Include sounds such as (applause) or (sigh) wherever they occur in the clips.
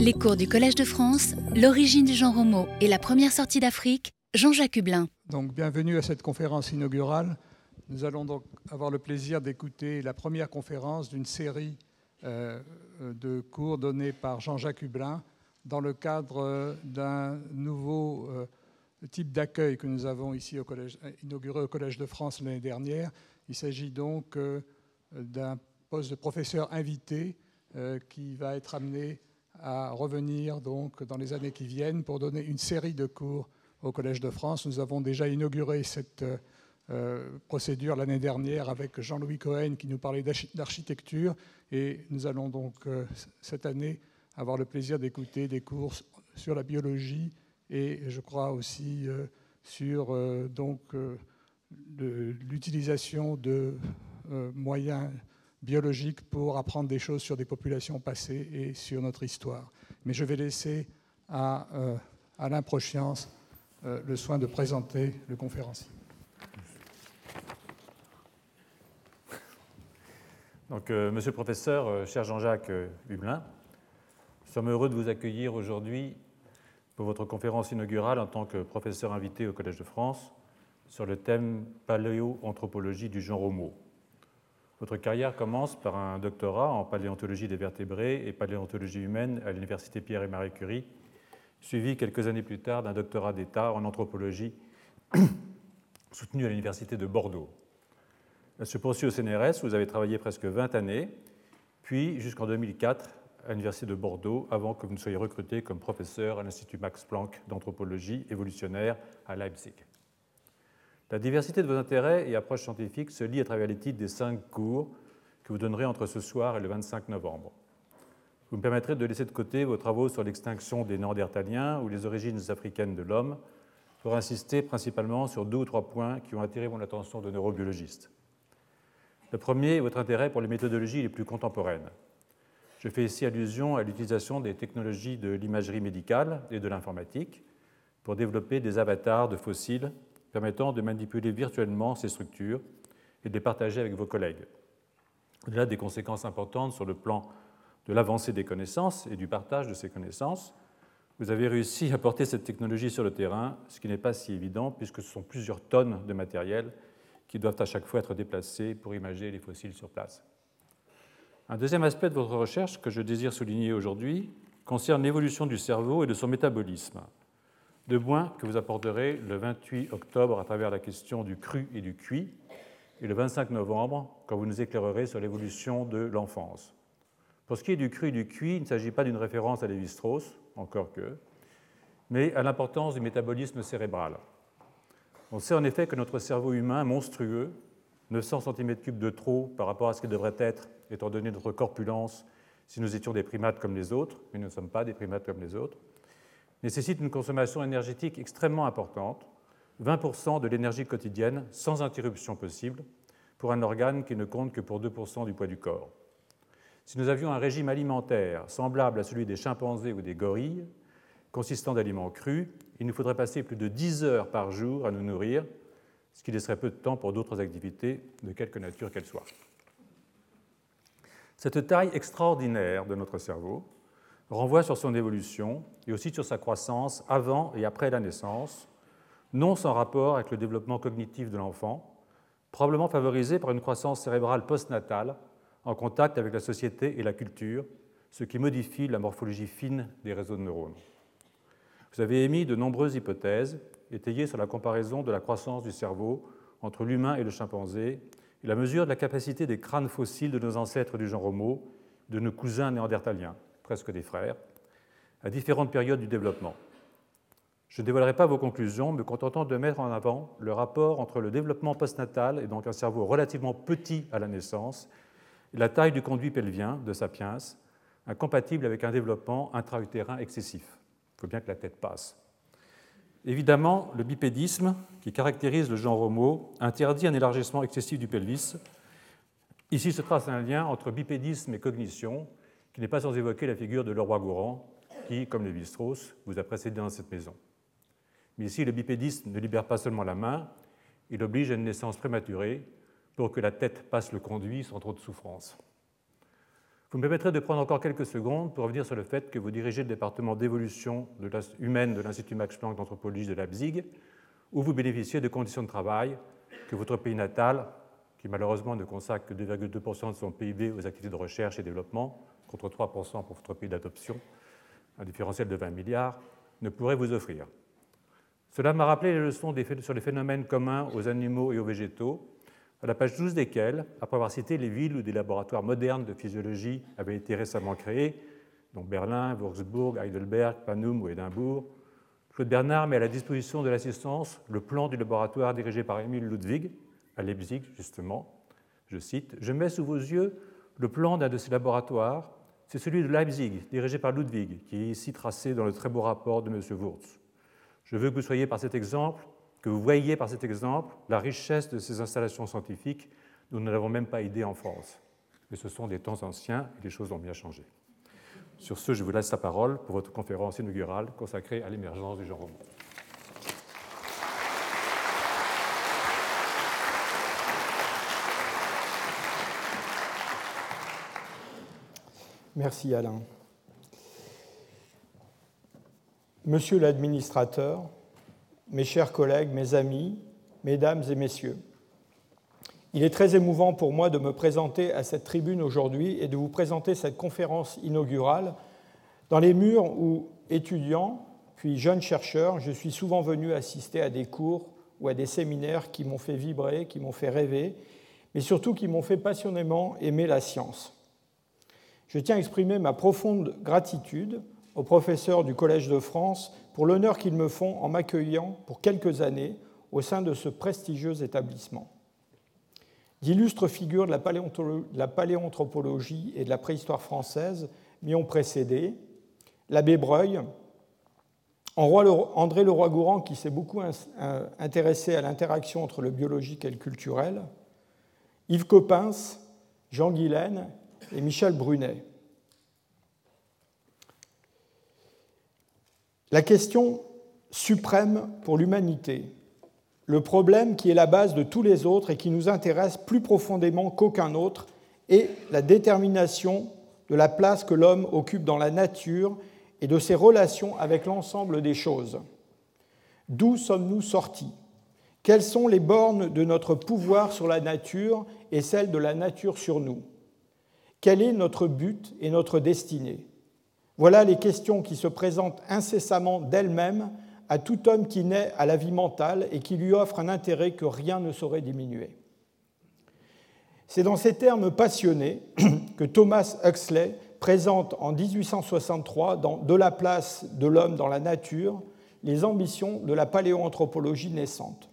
Les cours du Collège de France, l'origine du genre homo et la première sortie d'Afrique, Jean-Jacques Hublin. Donc, bienvenue à cette conférence inaugurale. Nous allons donc avoir le plaisir d'écouter la première conférence d'une série euh, de cours donnés par Jean-Jacques Hublin dans le cadre euh, d'un nouveau euh, type d'accueil que nous avons ici au collège, inauguré au Collège de France l'année dernière. Il s'agit donc d'un poste de professeur invité qui va être amené à revenir donc dans les années qui viennent pour donner une série de cours au Collège de France. Nous avons déjà inauguré cette euh, procédure l'année dernière avec Jean-Louis Cohen qui nous parlait d'architecture et nous allons donc euh, cette année avoir le plaisir d'écouter des cours sur la biologie et je crois aussi euh, sur donc l'utilisation de moyens biologique pour apprendre des choses sur des populations passées et sur notre histoire. Mais je vais laisser à euh, euh, le soin de présenter le conférencier. Donc, euh, monsieur le professeur, cher Jean-Jacques Hublin, nous sommes heureux de vous accueillir aujourd'hui pour votre conférence inaugurale en tant que professeur invité au Collège de France sur le thème paléoanthropologie du genre Homo. Votre carrière commence par un doctorat en paléontologie des vertébrés et paléontologie humaine à l'Université Pierre et Marie Curie, suivi quelques années plus tard d'un doctorat d'État en anthropologie (coughs) soutenu à l'Université de Bordeaux. Elle se poursuit au CNRS, où vous avez travaillé presque 20 années, puis jusqu'en 2004 à l'Université de Bordeaux, avant que vous ne soyez recruté comme professeur à l'Institut Max Planck d'anthropologie évolutionnaire à Leipzig. La diversité de vos intérêts et approches scientifiques se lie à travers les titres des cinq cours que vous donnerez entre ce soir et le 25 novembre. Vous me permettrez de laisser de côté vos travaux sur l'extinction des Néandertaliens ou les origines africaines de l'homme pour insister principalement sur deux ou trois points qui ont attiré mon attention de neurobiologiste. Le premier est votre intérêt pour les méthodologies les plus contemporaines. Je fais ici allusion à l'utilisation des technologies de l'imagerie médicale et de l'informatique pour développer des avatars de fossiles permettant de manipuler virtuellement ces structures et de les partager avec vos collègues. Au-delà des conséquences importantes sur le plan de l'avancée des connaissances et du partage de ces connaissances, vous avez réussi à porter cette technologie sur le terrain, ce qui n'est pas si évident puisque ce sont plusieurs tonnes de matériel qui doivent à chaque fois être déplacés pour imager les fossiles sur place. Un deuxième aspect de votre recherche que je désire souligner aujourd'hui concerne l'évolution du cerveau et de son métabolisme, deux points que vous apporterez le 28 octobre à travers la question du cru et du cuit, et le 25 novembre quand vous nous éclairerez sur l'évolution de l'enfance. Pour ce qui est du cru et du cuit, il ne s'agit pas d'une référence à Lévi-Strauss, encore que, mais à l'importance du métabolisme cérébral. On sait en effet que notre cerveau humain monstrueux, 900 cm3 de trop par rapport à ce qu'il devrait être, étant donné notre corpulence, si nous étions des primates comme les autres, mais nous ne sommes pas des primates comme les autres, nécessite une consommation énergétique extrêmement importante, 20% de l'énergie quotidienne sans interruption possible, pour un organe qui ne compte que pour 2% du poids du corps. Si nous avions un régime alimentaire semblable à celui des chimpanzés ou des gorilles, consistant d'aliments crus, il nous faudrait passer plus de 10 heures par jour à nous nourrir, ce qui laisserait peu de temps pour d'autres activités, de quelque nature qu'elles soient. Cette taille extraordinaire de notre cerveau renvoie sur son évolution et aussi sur sa croissance avant et après la naissance, non sans rapport avec le développement cognitif de l'enfant, probablement favorisé par une croissance cérébrale postnatale en contact avec la société et la culture, ce qui modifie la morphologie fine des réseaux de neurones. Vous avez émis de nombreuses hypothèses étayées sur la comparaison de la croissance du cerveau entre l'humain et le chimpanzé et la mesure de la capacité des crânes fossiles de nos ancêtres du genre Homo, de nos cousins néandertaliens presque des frères, à différentes périodes du développement. Je ne dévoilerai pas vos conclusions, me contentant de mettre en avant le rapport entre le développement postnatal, et donc un cerveau relativement petit à la naissance, et la taille du conduit pelvien de Sapiens, incompatible avec un développement intra-utérin excessif. Il faut bien que la tête passe. Évidemment, le bipédisme, qui caractérise le genre Homo, interdit un élargissement excessif du pelvis. Ici se trace un lien entre bipédisme et cognition, qui n'est pas sans évoquer la figure de Leroy Gourand, qui, comme les strauss vous a précédé dans cette maison. Mais ici, le bipédisme ne libère pas seulement la main, il oblige à une naissance prématurée pour que la tête passe le conduit sans trop de souffrance. Vous me permettrez de prendre encore quelques secondes pour revenir sur le fait que vous dirigez le département d'évolution humaine de l'Institut Max Planck d'anthropologie de Leipzig, où vous bénéficiez de conditions de travail que votre pays natal, qui malheureusement ne consacre que 2,2% de son PIB aux activités de recherche et développement, contre 3% pour votre pays d'adoption, un différentiel de 20 milliards, ne pourrait vous offrir. Cela m'a rappelé les leçons sur les phénomènes communs aux animaux et aux végétaux, à la page 12 desquelles, après avoir cité les villes où des laboratoires modernes de physiologie avaient été récemment créés, dont Berlin, Würzburg, Heidelberg, Panum ou Édimbourg, Claude Bernard met à la disposition de l'assistance le plan du laboratoire dirigé par Emile Ludwig, à Leipzig justement. Je cite Je mets sous vos yeux le plan d'un de ces laboratoires, c'est celui de Leipzig, dirigé par Ludwig, qui est ici tracé dans le très beau rapport de M. Wurz. Je veux que vous soyez par cet exemple que vous voyez par cet exemple la richesse de ces installations scientifiques nous ne l'avons même pas idée en France. Mais ce sont des temps anciens et les choses ont bien changé. Sur ce, je vous laisse la parole pour votre conférence inaugurale consacrée à l'émergence du genre roman. Merci Alain. Monsieur l'administrateur, mes chers collègues, mes amis, mesdames et messieurs. Il est très émouvant pour moi de me présenter à cette tribune aujourd'hui et de vous présenter cette conférence inaugurale dans les murs où, étudiants, puis jeunes chercheurs, je suis souvent venu assister à des cours ou à des séminaires qui m'ont fait vibrer, qui m'ont fait rêver, mais surtout qui m'ont fait passionnément aimer la science. Je tiens à exprimer ma profonde gratitude aux professeurs du Collège de France pour l'honneur qu'ils me font en m'accueillant pour quelques années au sein de ce prestigieux établissement. D'illustres figures de la, paléanthropologie et de la préhistoire française m'y ont précédé. L'abbé Breuil, André Leroy-Gourand, qui s'est beaucoup intéressé à l'interaction entre le biologique et le culturel, Yves Coppens, Jean Guilaine et Michel Brunet. La question suprême pour l'humanité, le problème qui est la base de tous les autres et qui nous intéresse plus profondément qu'aucun autre, est la détermination de la place que l'homme occupe dans la nature et de ses relations avec l'ensemble des choses. D'où sommes-nous sortis? Quelles sont les bornes de notre pouvoir sur la nature et celles de la nature sur nous? Quel est notre but et notre destinée? Voilà les questions qui se présentent incessamment d'elles-mêmes à tout homme qui naît à la vie mentale et qui lui offre un intérêt que rien ne saurait diminuer. C'est dans ces termes passionnés (clears throat) que Thomas Huxley présente en 1863 dans De la place de l'homme dans la nature les ambitions de la paléoanthropologie naissante.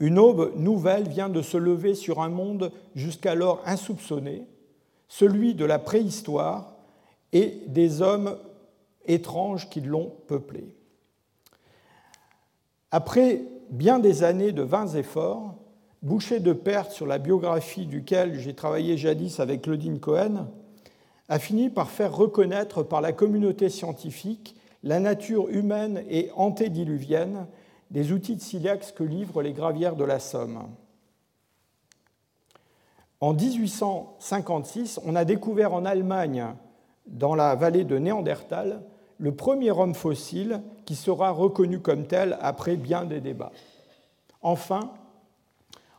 Une aube nouvelle vient de se lever sur un monde jusqu'alors insoupçonné, celui de la préhistoire et des hommes étranges qui l'ont peuplé. Après bien des années de vains efforts, bouché de pertes sur la biographie duquel j'ai travaillé jadis avec Claudine Cohen, a fini par faire reconnaître par la communauté scientifique la nature humaine et antédiluvienne des outils de silex que livrent les gravières de la Somme. En 1856, on a découvert en Allemagne dans la vallée de Néandertal le premier homme fossile qui sera reconnu comme tel après bien des débats. Enfin,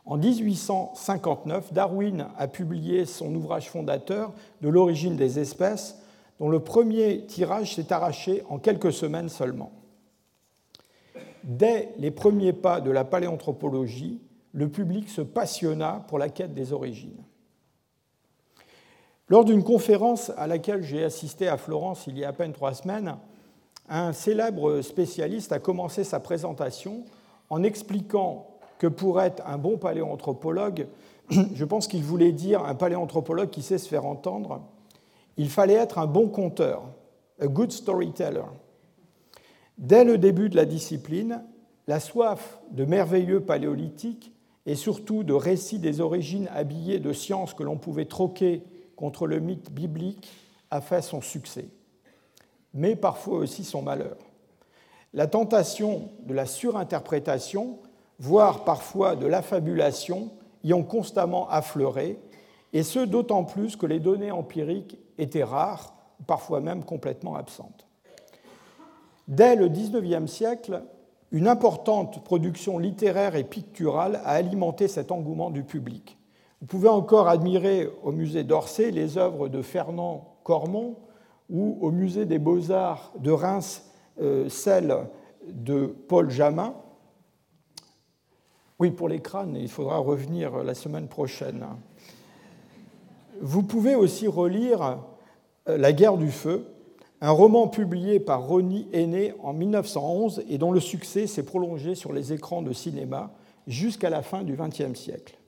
en 1859, Darwin a publié son ouvrage fondateur de l'origine des espèces, dont le premier tirage s'est arraché en quelques semaines seulement. Dès les premiers pas de la paléanthropologie, le public se passionna pour la quête des origines. Lors d'une conférence à laquelle j'ai assisté à Florence il y a à peine trois semaines, un célèbre spécialiste a commencé sa présentation en expliquant que pour être un bon paléoanthropologue, (clears throat) je pense qu'il voulait dire un paléoanthropologue qui sait se faire entendre, il fallait être un bon conteur, a good storyteller. Dès le début de la discipline, la soif de merveilleux paléolithiques et surtout de récits des origines habillés de sciences que l'on pouvait troquer contre le mythe biblique a fait son succès, mais parfois aussi son malheur. La tentation de la surinterprétation, voire parfois de l'affabulation, y ont constamment affleuré, et ce d'autant plus que les données empiriques étaient rares, parfois même complètement absentes. Dès le XIXe siècle, une importante production littéraire et picturale a alimenté cet engouement du public. Vous pouvez encore admirer au musée d'Orsay les œuvres de Fernand Cormon ou au musée des beaux-arts de Reims euh, celles de Paul Jamin. Oui, pour les crânes, il faudra revenir la semaine prochaine. Vous pouvez aussi relire euh, La guerre du feu, un roman publié par Ronnie Aîné en 1911 et dont le succès s'est prolongé sur les écrans de cinéma jusqu'à la fin du XXe siècle.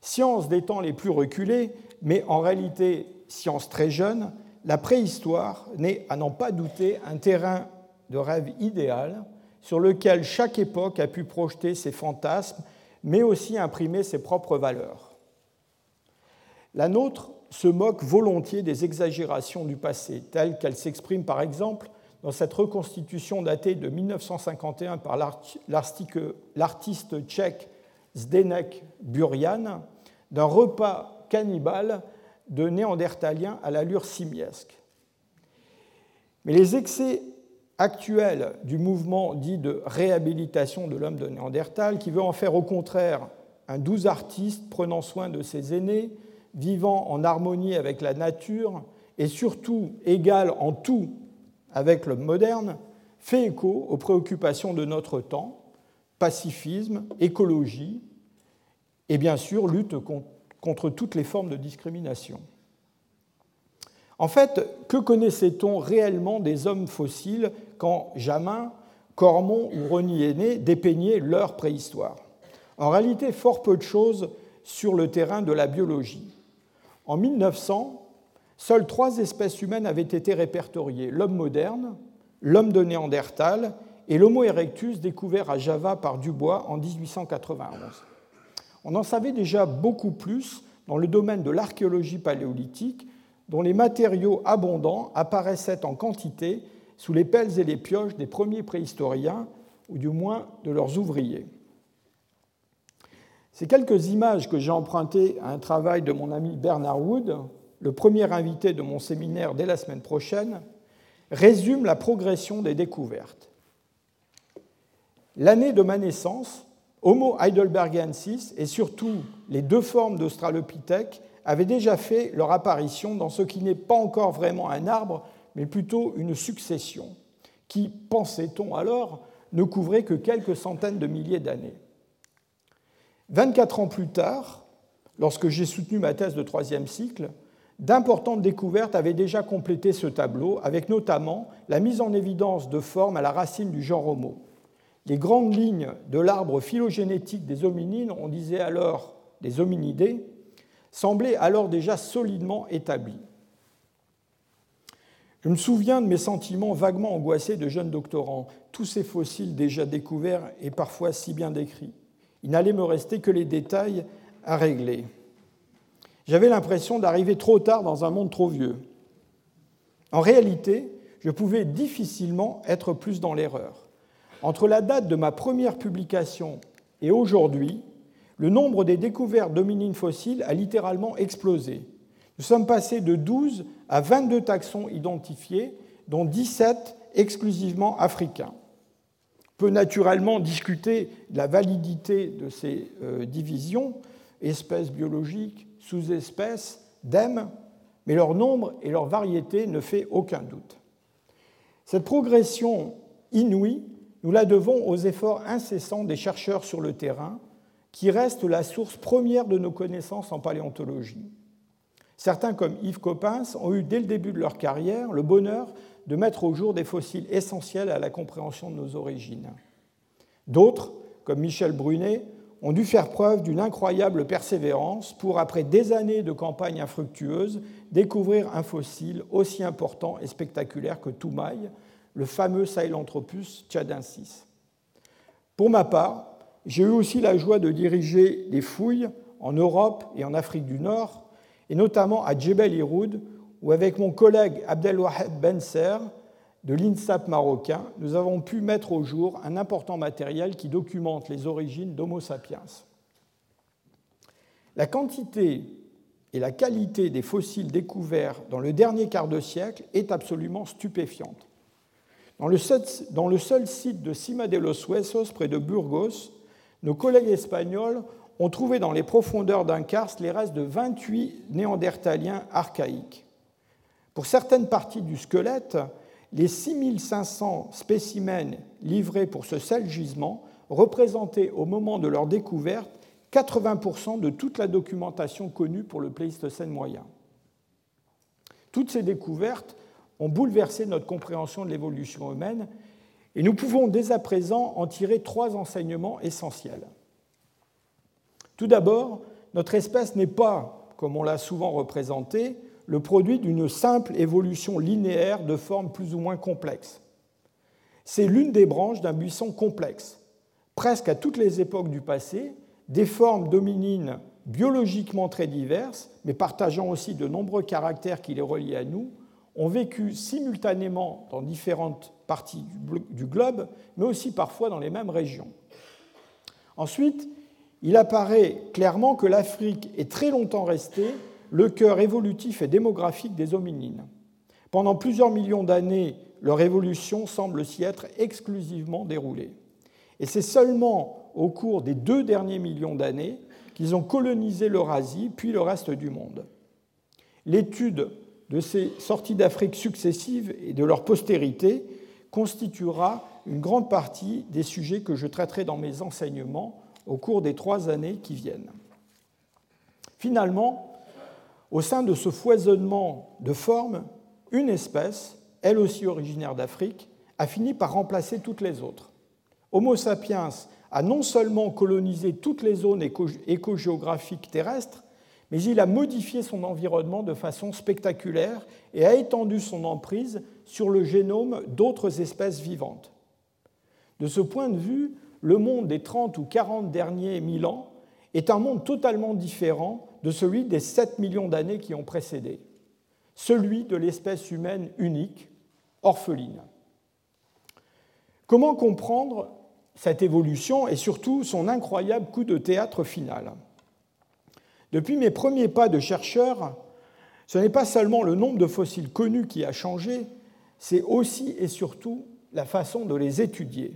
Science des temps les plus reculés, mais en réalité science très jeune, la préhistoire n'est, à n'en pas douter, un terrain de rêve idéal sur lequel chaque époque a pu projeter ses fantasmes, mais aussi imprimer ses propres valeurs. La nôtre se moque volontiers des exagérations du passé, telles qu'elles s'expriment par exemple dans cette reconstitution datée de 1951 par l'artiste tchèque Zdenek Burian d'un repas cannibale de néandertaliens à l'allure simiesque. Mais les excès actuels du mouvement dit de réhabilitation de l'homme de Néandertal, qui veut en faire au contraire un doux artiste prenant soin de ses aînés, vivant en harmonie avec la nature et surtout égal en tout avec l'homme moderne, fait écho aux préoccupations de notre temps, pacifisme, écologie et bien sûr lutte contre toutes les formes de discrimination. En fait, que connaissait-on réellement des hommes fossiles quand Jamin, Cormon ou Rony Aîné dépeignaient leur préhistoire? En réalité, fort peu de choses sur le terrain de la biologie. En 1900, seules trois espèces humaines avaient été répertoriées l'homme moderne, l'homme de Néandertal et l'Homo erectus découvert à Java par Dubois en 1891. On en savait déjà beaucoup plus dans le domaine de l'archéologie paléolithique, dont les matériaux abondants apparaissaient en quantité sous les pelles et les pioches des premiers préhistoriens, ou du moins de leurs ouvriers. Ces quelques images que j'ai empruntées à un travail de mon ami Bernard Wood, le premier invité de mon séminaire dès la semaine prochaine, résument la progression des découvertes. L'année de ma naissance, Homo heidelbergensis et surtout les deux formes d'Australopithèque avaient déjà fait leur apparition dans ce qui n'est pas encore vraiment un arbre, mais plutôt une succession, qui, pensait-on alors, ne couvrait que quelques centaines de milliers d'années. 24 ans plus tard, lorsque j'ai soutenu ma thèse de troisième cycle, d'importantes découvertes avaient déjà complété ce tableau, avec notamment la mise en évidence de formes à la racine du genre Homo. Les grandes lignes de l'arbre phylogénétique des hominines, on disait alors des hominidés, semblaient alors déjà solidement établies. Je me souviens de mes sentiments vaguement angoissés de jeune doctorant, tous ces fossiles déjà découverts et parfois si bien décrits. Il n'allait me rester que les détails à régler. J'avais l'impression d'arriver trop tard dans un monde trop vieux. En réalité, je pouvais difficilement être plus dans l'erreur. Entre la date de ma première publication et aujourd'hui, le nombre des découvertes d'hominines fossiles a littéralement explosé. Nous sommes passés de 12 à 22 taxons identifiés, dont 17 exclusivement africains peut naturellement discuter de la validité de ces euh, divisions, espèces biologiques, sous-espèces, d'EM, mais leur nombre et leur variété ne fait aucun doute. Cette progression inouïe, nous la devons aux efforts incessants des chercheurs sur le terrain, qui restent la source première de nos connaissances en paléontologie. Certains, comme Yves Coppens, ont eu dès le début de leur carrière le bonheur de mettre au jour des fossiles essentiels à la compréhension de nos origines. D'autres, comme Michel Brunet, ont dû faire preuve d'une incroyable persévérance pour, après des années de campagne infructueuse, découvrir un fossile aussi important et spectaculaire que Toumaï, le fameux Sahelanthropus tchadensis. Pour ma part, j'ai eu aussi la joie de diriger des fouilles en Europe et en Afrique du Nord, et notamment à Djebel Iroud, où avec mon collègue Abdelwahed Benser de l'INSAP marocain, nous avons pu mettre au jour un important matériel qui documente les origines d'Homo sapiens. La quantité et la qualité des fossiles découverts dans le dernier quart de siècle est absolument stupéfiante. Dans le, seul, site de Cima de los Huesos, près de Burgos, nos collègues espagnols ont trouvé dans les profondeurs d'un karst les restes de 28 néandertaliens archaïques. Pour certaines parties du squelette, les 6500 spécimens livrés pour ce seul gisement représentaient au moment de leur découverte 80% de toute la documentation connue pour le Pléistocène moyen. Toutes ces découvertes ont bouleversé notre compréhension de l'évolution humaine et nous pouvons dès à présent en tirer trois enseignements essentiels. Tout d'abord, notre espèce n'est pas, comme on l'a souvent représenté, le produit d'une simple évolution linéaire de formes plus ou moins complexes. C'est l'une des branches d'un buisson complexe. Presque à toutes les époques du passé, des formes dominines biologiquement très diverses, mais partageant aussi de nombreux caractères qui les relient à nous, ont vécu simultanément dans différentes parties du globe, mais aussi parfois dans les mêmes régions. Ensuite, il apparaît clairement que l'Afrique est très longtemps restée le cœur évolutif et démographique des hominines. Pendant plusieurs millions d'années, leur évolution semble s'y être exclusivement déroulée. Et c'est seulement au cours des deux derniers millions d'années qu'ils ont colonisé l'Eurasie, puis le reste du monde. L'étude de ces sorties d'Afrique successives et de leur postérité constituera une grande partie des sujets que je traiterai dans mes enseignements au cours des trois années qui viennent. Finalement, au sein de ce foisonnement de formes, une espèce, elle aussi originaire d'Afrique, a fini par remplacer toutes les autres. Homo sapiens a non seulement colonisé toutes les zones écogéographiques terrestres, mais il a modifié son environnement de façon spectaculaire et a étendu son emprise sur le génome d'autres espèces vivantes. De ce point de vue, le monde des 30 ou 40 derniers mille ans est un monde totalement différent de celui des 7 millions d'années qui ont précédé, celui de l'espèce humaine unique, orpheline. Comment comprendre cette évolution et surtout son incroyable coup de théâtre final? Depuis mes premiers pas de chercheur, ce n'est pas seulement le nombre de fossiles connus qui a changé, c'est aussi et surtout la façon de les étudier.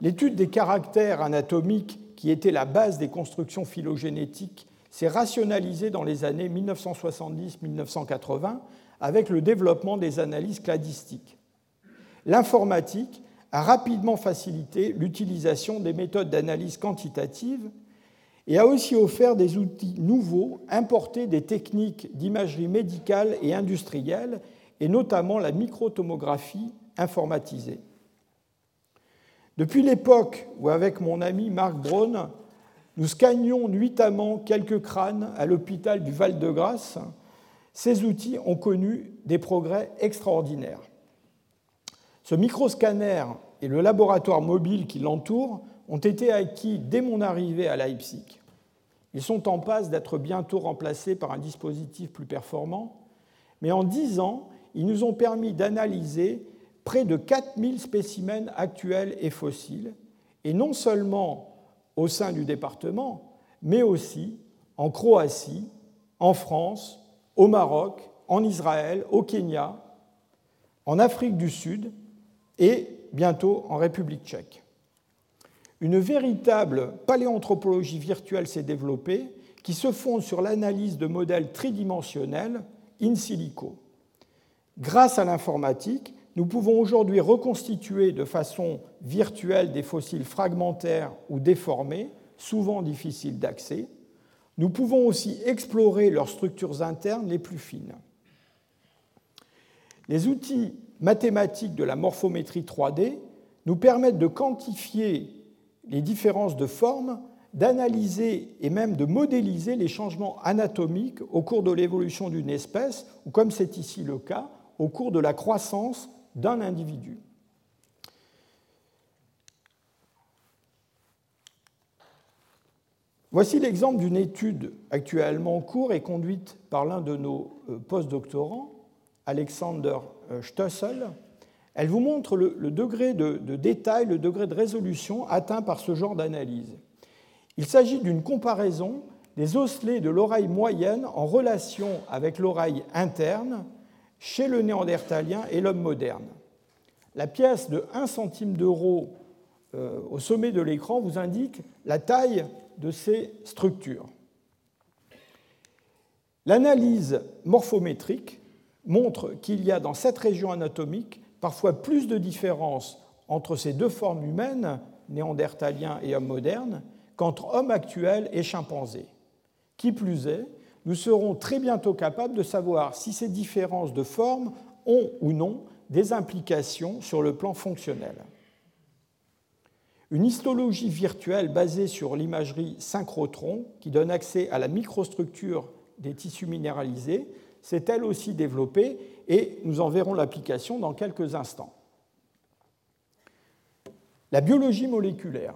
L'étude des caractères anatomiques qui étaient la base des constructions phylogénétiques s'est rationalisée dans les années 1970-1980 avec le développement des analyses cladistiques. L'informatique a rapidement facilité l'utilisation des méthodes d'analyse quantitative et a aussi offert des outils nouveaux importés des techniques d'imagerie médicale et industrielle, et notamment la microtomographie informatisée. Depuis l'époque où, avec mon ami Marc Braun, nous scannions nuitamment quelques crânes à l'hôpital du Val-de-Grâce, ces outils ont connu des progrès extraordinaires. Ce microscanner et le laboratoire mobile qui l'entoure ont été acquis dès mon arrivée à Leipzig. Ils sont en passe d'être bientôt remplacés par un dispositif plus performant, mais en dix ans, ils nous ont permis d'analyser près de 4000 spécimens actuels et fossiles, et non seulement au sein du département, mais aussi en Croatie, en France, au Maroc, en Israël, au Kenya, en Afrique du Sud et bientôt en République tchèque. Une véritable paléanthropologie virtuelle s'est développée qui se fonde sur l'analyse de modèles tridimensionnels in silico. Grâce à l'informatique, nous pouvons aujourd'hui reconstituer de façon virtuelle des fossiles fragmentaires ou déformés, souvent difficiles d'accès. Nous pouvons aussi explorer leurs structures internes les plus fines. Les outils mathématiques de la morphométrie 3D nous permettent de quantifier les différences de forme, d'analyser et même de modéliser les changements anatomiques au cours de l'évolution d'une espèce, ou comme c'est ici le cas, au cours de la croissance d'un individu. Voici l'exemple d'une étude actuellement en cours et conduite par l'un de nos euh, postdoctorants, Alexander euh, Stoessel. Elle vous montre le, degré de, de, détail, le degré de résolution atteint par ce genre d'analyse. Il s'agit d'une comparaison des osselets de l'oreille moyenne en relation avec l'oreille interne chez le néandertalien et l'homme moderne. La pièce de 1 centime d'euro euh, au sommet de l'écran vous indique la taille de ces structures. L'analyse morphométrique montre qu'il y a dans cette région anatomique parfois plus de différences entre ces deux formes humaines, néandertalien et homme moderne, qu'entre homme actuel et chimpanzé. Qui plus est, nous serons très bientôt capables de savoir si ces différences de forme ont ou non des implications sur le plan fonctionnel. Une histologie virtuelle basée sur l'imagerie synchrotron, qui donne accès à la microstructure des tissus minéralisés, s'est elle aussi développée et nous en verrons l'application dans quelques instants. La biologie moléculaire,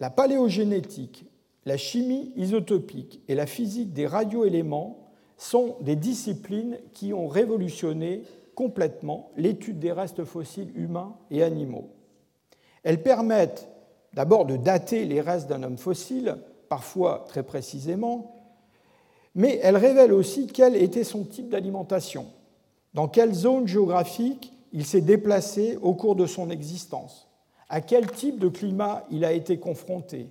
la paléogénétique, la chimie isotopique et la physique des radioéléments sont des disciplines qui ont révolutionné complètement l'étude des restes fossiles humains et animaux. Elles permettent d'abord de dater les restes d'un homme fossile, parfois très précisément, mais elles révèlent aussi quel était son type d'alimentation, dans quelle zone géographique il s'est déplacé au cours de son existence, à quel type de climat il a été confronté,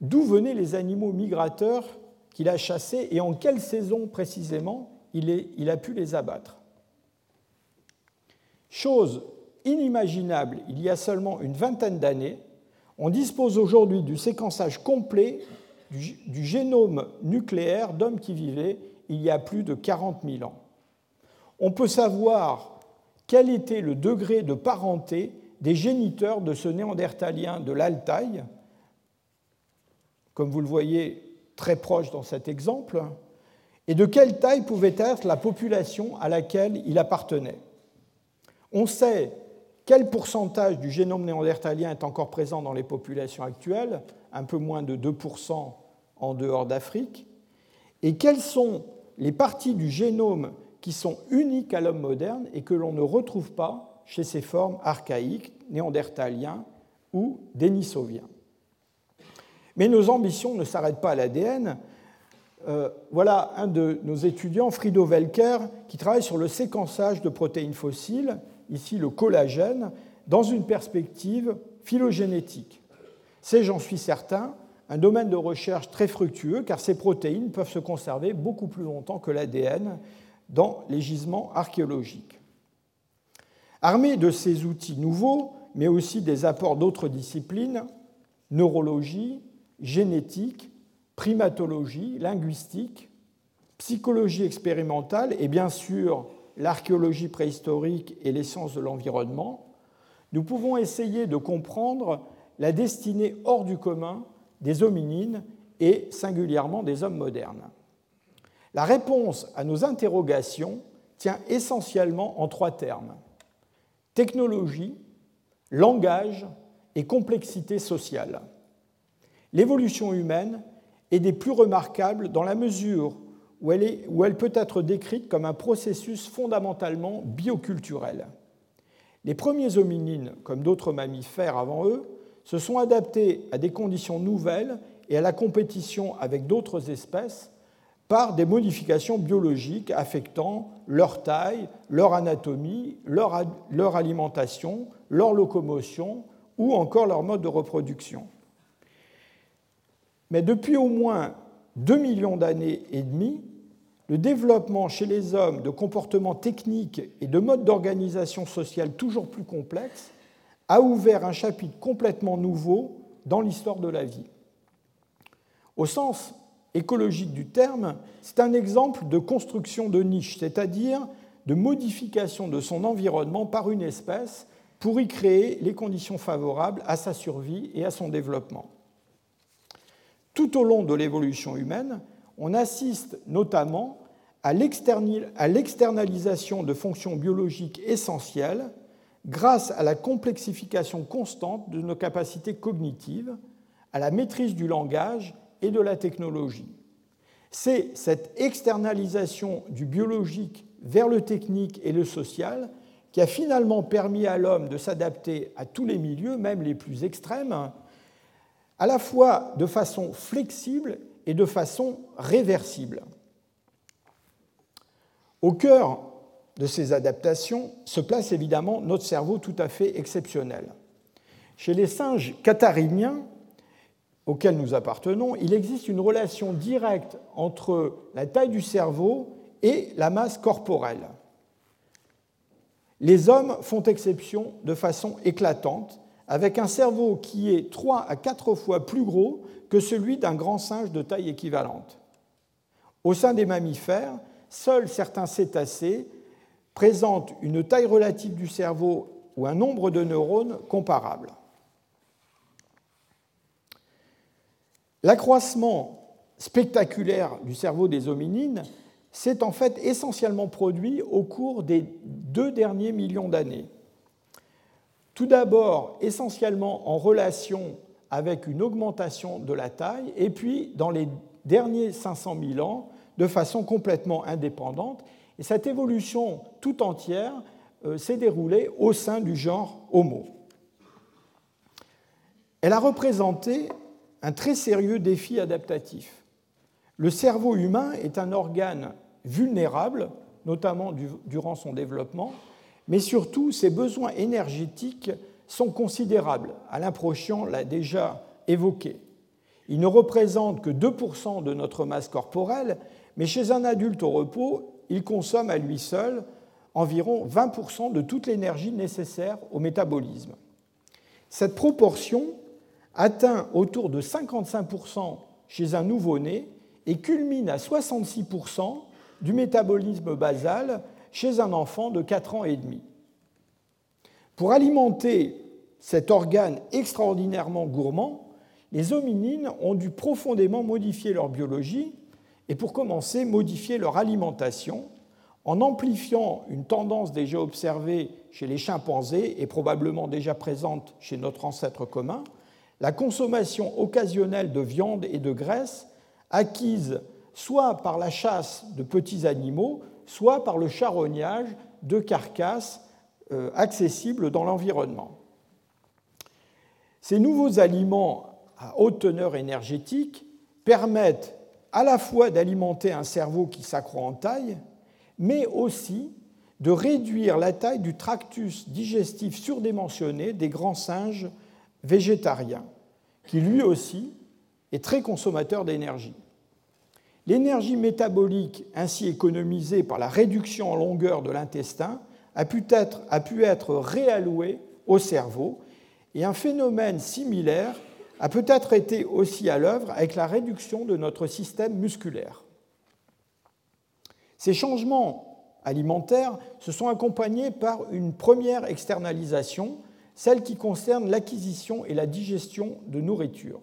d'où venaient les animaux migrateurs qu'il a chassés et en quelle saison précisément il, a pu les abattre. Chose inimaginable il y a seulement une vingtaine d'années, on dispose aujourd'hui du séquençage complet du, génome nucléaire d'hommes qui vivaient il y a plus de 40 000 ans. On peut savoir quel était le degré de parenté des géniteurs de ce néandertalien de l'Altaï, comme vous le voyez très proche dans cet exemple, et de quelle taille pouvait être la population à laquelle il appartenait. On sait quel pourcentage du génome néandertalien est encore présent dans les populations actuelles, un peu moins de 2% en dehors d'Afrique, et quelles sont les parties du génome qui sont uniques à l'homme moderne et que l'on ne retrouve pas chez ces formes archaïques, néandertaliens ou dénisoviens. Mais nos ambitions ne s'arrêtent pas à l'ADN. Euh, voilà un de nos étudiants, Frido Welker, qui travaille sur le séquençage de protéines fossiles, ici le collagène, dans une perspective phylogénétique. C'est, j'en suis certain, un domaine de recherche très fructueux car ces protéines peuvent se conserver beaucoup plus longtemps que l'ADN dans les gisements archéologiques. Armé de ces outils nouveaux, mais aussi des apports d'autres disciplines, neurologie, génétique, primatologie, linguistique, psychologie expérimentale et bien sûr l'archéologie préhistorique et les sciences de l'environnement, nous pouvons essayer de comprendre la destinée hors du commun des hominines et singulièrement des hommes modernes. La réponse à nos interrogations tient essentiellement en trois termes. Technologie, langage et complexité sociale l'évolution humaine est des plus remarquables dans la mesure où elle, peut être décrite comme un processus fondamentalement bioculturel. Les premiers hominines, comme d'autres mammifères avant eux, se sont adaptés à des conditions nouvelles et à la compétition avec d'autres espèces par des modifications biologiques affectant leur taille, leur anatomie, leur alimentation, leur locomotion ou encore leur mode de reproduction. Mais depuis au moins 2 millions d'années et demie, le développement chez les hommes de comportements techniques et de modes d'organisation sociale toujours plus complexes a ouvert un chapitre complètement nouveau dans l'histoire de la vie. Au sens écologique du terme, c'est un exemple de construction de niche, c'est-à-dire de modification de son environnement par une espèce pour y créer les conditions favorables à sa survie et à son développement. Tout au long de l'évolution humaine, on assiste notamment à l'externalisation de fonctions biologiques essentielles grâce à la complexification constante de nos capacités cognitives, à la maîtrise du langage et de la technologie. C'est cette externalisation du biologique vers le technique et le social qui a finalement permis à l'homme de s'adapter à tous les milieux, même les plus extrêmes, à la fois de façon flexible et de façon réversible. Au cœur de ces adaptations se place évidemment notre cerveau tout à fait exceptionnel. Chez les singes cathariniens, auxquels nous appartenons, il existe une relation directe entre la taille du cerveau et la masse corporelle. Les hommes font exception de façon éclatante, avec un cerveau qui est 3 à 4 fois plus gros que celui d'un grand singe de taille équivalente. Au sein des mammifères, seuls certains cétacés présentent une taille relative du cerveau ou un nombre de neurones comparable. L'accroissement spectaculaire du cerveau des hominines s'est en fait essentiellement produit au cours des deux derniers millions d'années. Tout d'abord, essentiellement en relation avec une augmentation de la taille, et puis dans les derniers 500 000 ans, de façon complètement indépendante. Et cette évolution tout entière euh, s'est déroulée au sein du genre Homo. Elle a représenté un très sérieux défi adaptatif. Le cerveau humain est un organe vulnérable, notamment durant son développement, mais surtout ses besoins énergétiques sont considérables. Alain Prochian l'a déjà évoqué. Il ne représente que 2% de notre masse corporelle, mais chez un adulte au repos, il consomme à lui seul environ 20% de toute l'énergie nécessaire au métabolisme. Cette proportion atteint autour de 55% chez un nouveau-né et culmine à 66% du métabolisme basal chez un enfant de 4 ans et demi. Pour alimenter cet organe extraordinairement gourmand, les hominines ont dû profondément modifier leur biologie et pour commencer modifier leur alimentation en amplifiant une tendance déjà observée chez les chimpanzés et probablement déjà présente chez notre ancêtre commun, la consommation occasionnelle de viande et de graisse acquise soit par la chasse de petits animaux, soit par le charognage de carcasses euh, accessibles dans l'environnement. Ces nouveaux aliments à haute teneur énergétique permettent à la fois d'alimenter un cerveau qui s'accroît en taille, mais aussi de réduire la taille du tractus digestif surdimensionné des grands singes végétarien, qui lui aussi est très consommateur d'énergie. L'énergie métabolique ainsi économisée par la réduction en longueur de l'intestin a pu être, réallouée au cerveau et un phénomène similaire a peut-être été aussi à l'œuvre avec la réduction de notre système musculaire. Ces changements alimentaires se sont accompagnés par une première externalisation celle qui concerne l'acquisition et la digestion de nourriture.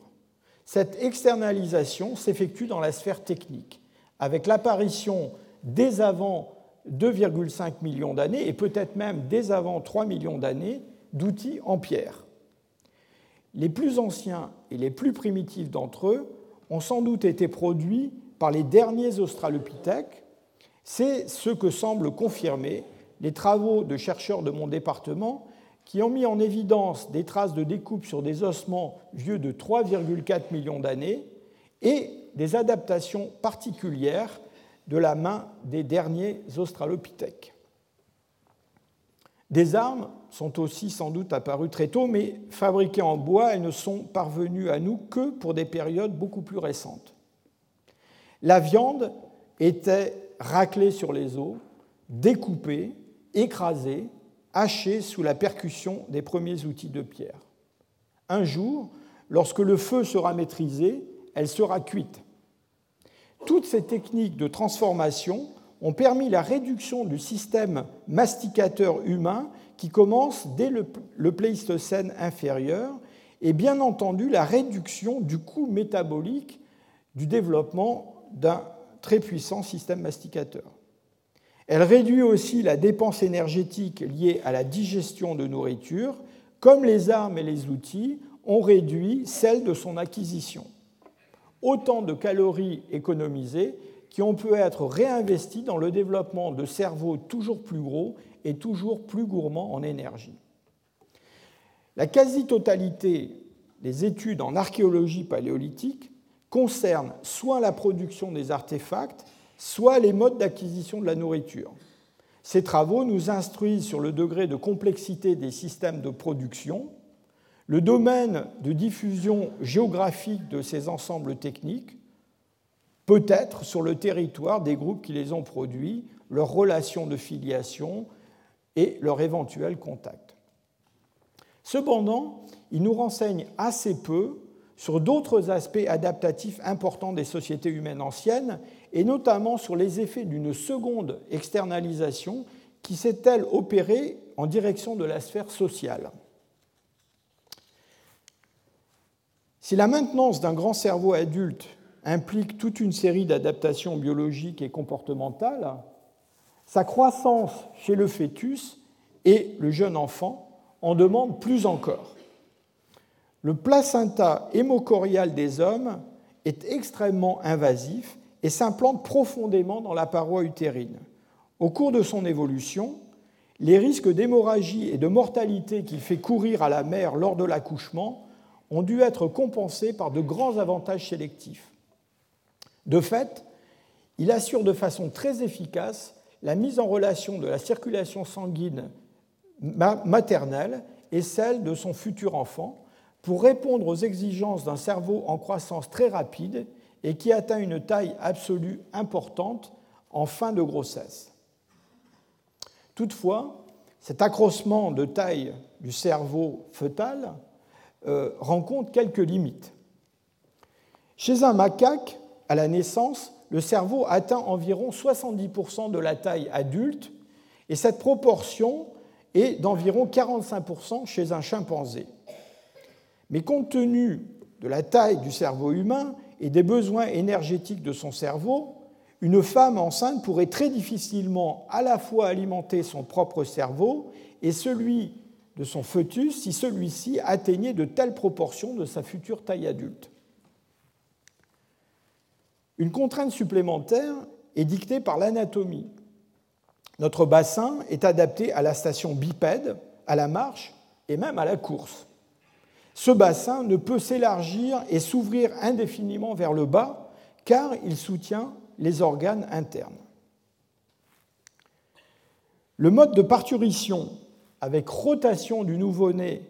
Cette externalisation s'effectue dans la sphère technique, avec l'apparition dès avant 2,5 millions d'années et peut-être même dès avant 3 millions d'années d'outils en pierre. Les plus anciens et les plus primitifs d'entre eux ont sans doute été produits par les derniers australopithèques. C'est ce que semblent confirmer les travaux de chercheurs de mon département qui ont mis en évidence des traces de découpe sur des ossements vieux de 3,4 millions d'années et des adaptations particulières de la main des derniers australopithèques. Des armes sont aussi sans doute apparues très tôt, mais fabriquées en bois, elles ne sont parvenues à nous que pour des périodes beaucoup plus récentes. La viande était raclée sur les os, découpée, écrasée, hachée sous la percussion des premiers outils de pierre. Un jour, lorsque le feu sera maîtrisé, elle sera cuite. Toutes ces techniques de transformation ont permis la réduction du système masticateur humain qui commence dès le, Pléistocène inférieur et bien entendu la réduction du coût métabolique du développement d'un très puissant système masticateur. Elle réduit aussi la dépense énergétique liée à la digestion de nourriture, comme les armes et les outils ont réduit celle de son acquisition. Autant de calories économisées qui ont pu être réinvesties dans le développement de cerveaux toujours plus gros et toujours plus gourmands en énergie. La quasi-totalité des études en archéologie paléolithique concernent soit la production des artefacts, soit les modes d'acquisition de la nourriture. Ces travaux nous instruisent sur le degré de complexité des systèmes de production, le domaine de diffusion géographique de ces ensembles techniques, peut-être sur le territoire des groupes qui les ont produits, leurs relations de filiation et leur éventuel contact. Cependant, il nous renseigne assez peu sur d'autres aspects adaptatifs importants des sociétés humaines anciennes, et notamment sur les effets d'une seconde externalisation qui s'est-elle opérée en direction de la sphère sociale. Si la maintenance d'un grand cerveau adulte implique toute une série d'adaptations biologiques et comportementales, sa croissance chez le fœtus et le jeune enfant en demande plus encore. Le placenta hémocorial des hommes est extrêmement invasif et s'implante profondément dans la paroi utérine. Au cours de son évolution, les risques d'hémorragie et de mortalité qu'il fait courir à la mère lors de l'accouchement ont dû être compensés par de grands avantages sélectifs. De fait, il assure de façon très efficace la mise en relation de la circulation sanguine maternelle et celle de son futur enfant pour répondre aux exigences d'un cerveau en croissance très rapide et qui atteint une taille absolue importante en fin de grossesse. Toutefois, cet accroissement de taille du cerveau fœtal euh, rencontre quelques limites. Chez un macaque, à la naissance, le cerveau atteint environ 70% de la taille adulte et cette proportion est d'environ 45% chez un chimpanzé. Mais compte tenu de la taille du cerveau humain et des besoins énergétiques de son cerveau, une femme enceinte pourrait très difficilement à la fois alimenter son propre cerveau et celui de son fœtus si celui-ci atteignait de telles proportions de sa future taille adulte. Une contrainte supplémentaire est dictée par l'anatomie. Notre bassin est adapté à la station bipède, à la marche et même à la course. Ce bassin ne peut s'élargir et s'ouvrir indéfiniment vers le bas car il soutient les organes internes. Le mode de parturition avec rotation du nouveau-né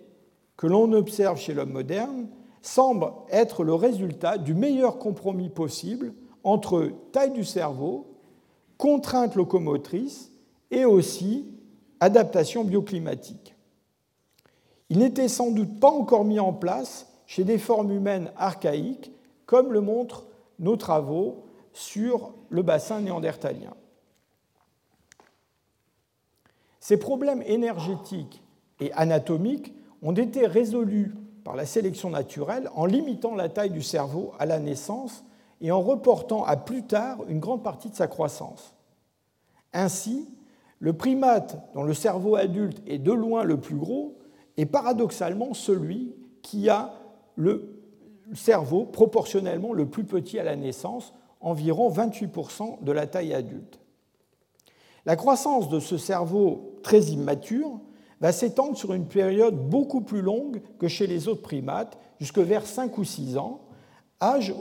que l'on observe chez l'homme moderne semble être le résultat du meilleur compromis possible entre taille du cerveau, contrainte locomotrice et aussi adaptation bioclimatique. Il n'était sans doute pas encore mis en place chez des formes humaines archaïques, comme le montrent nos travaux sur le bassin néandertalien. Ces problèmes énergétiques et anatomiques ont été résolus par la sélection naturelle en limitant la taille du cerveau à la naissance et en reportant à plus tard une grande partie de sa croissance. Ainsi, le primate dont le cerveau adulte est de loin le plus gros est paradoxalement celui qui a le cerveau proportionnellement le plus petit à la naissance, environ 28% de la taille adulte. La croissance de ce cerveau très immature va s'étendre sur une période beaucoup plus longue que chez les autres primates, jusque vers 5 ou 6 ans, âge